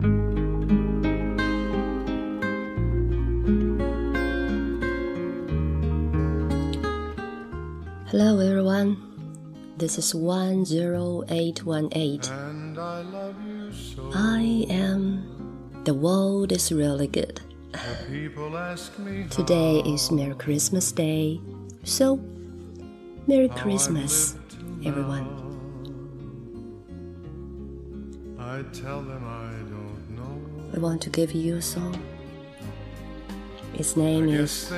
Hello everyone, this is 10818. I am. The world is really good. Today is Merry Christmas Day, so Merry Christmas, everyone. I tell them I I want to give you a song. Its name is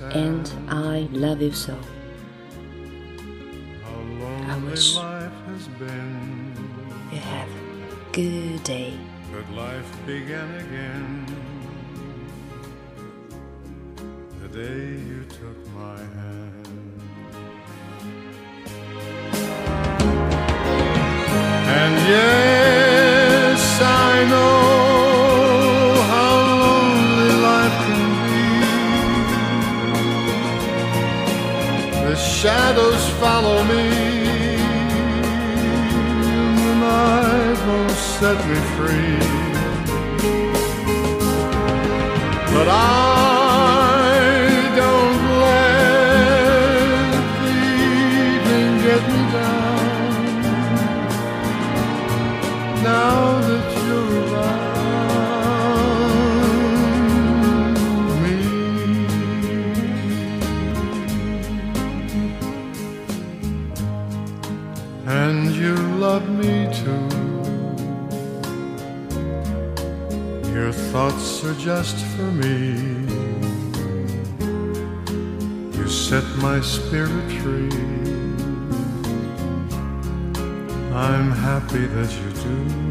And I Love You So. I wish you have a good day. But life began again the day you took my hand. And yes, The shadows follow me set me free. But I and you love me too. Your thoughts are just for me. You set my spirit free. I'm happy that you do.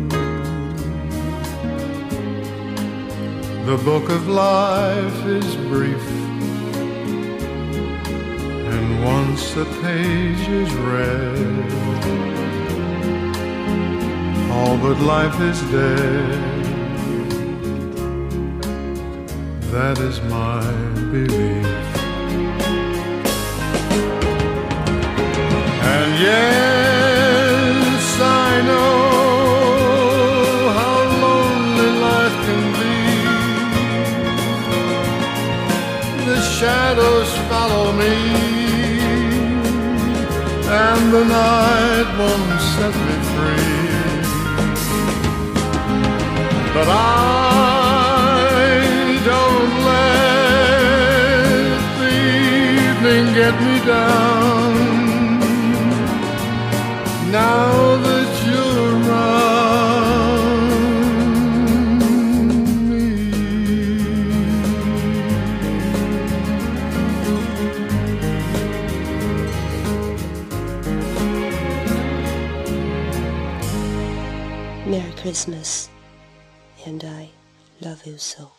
The book of life is brief. And once a page is read, but life is dead. that is my belief. And yes, I know how lonely life can be. The shadows follow me, and the night won't set me free. But I don't let the evening get me down now that you're around me. Merry Christmas, and I love you so.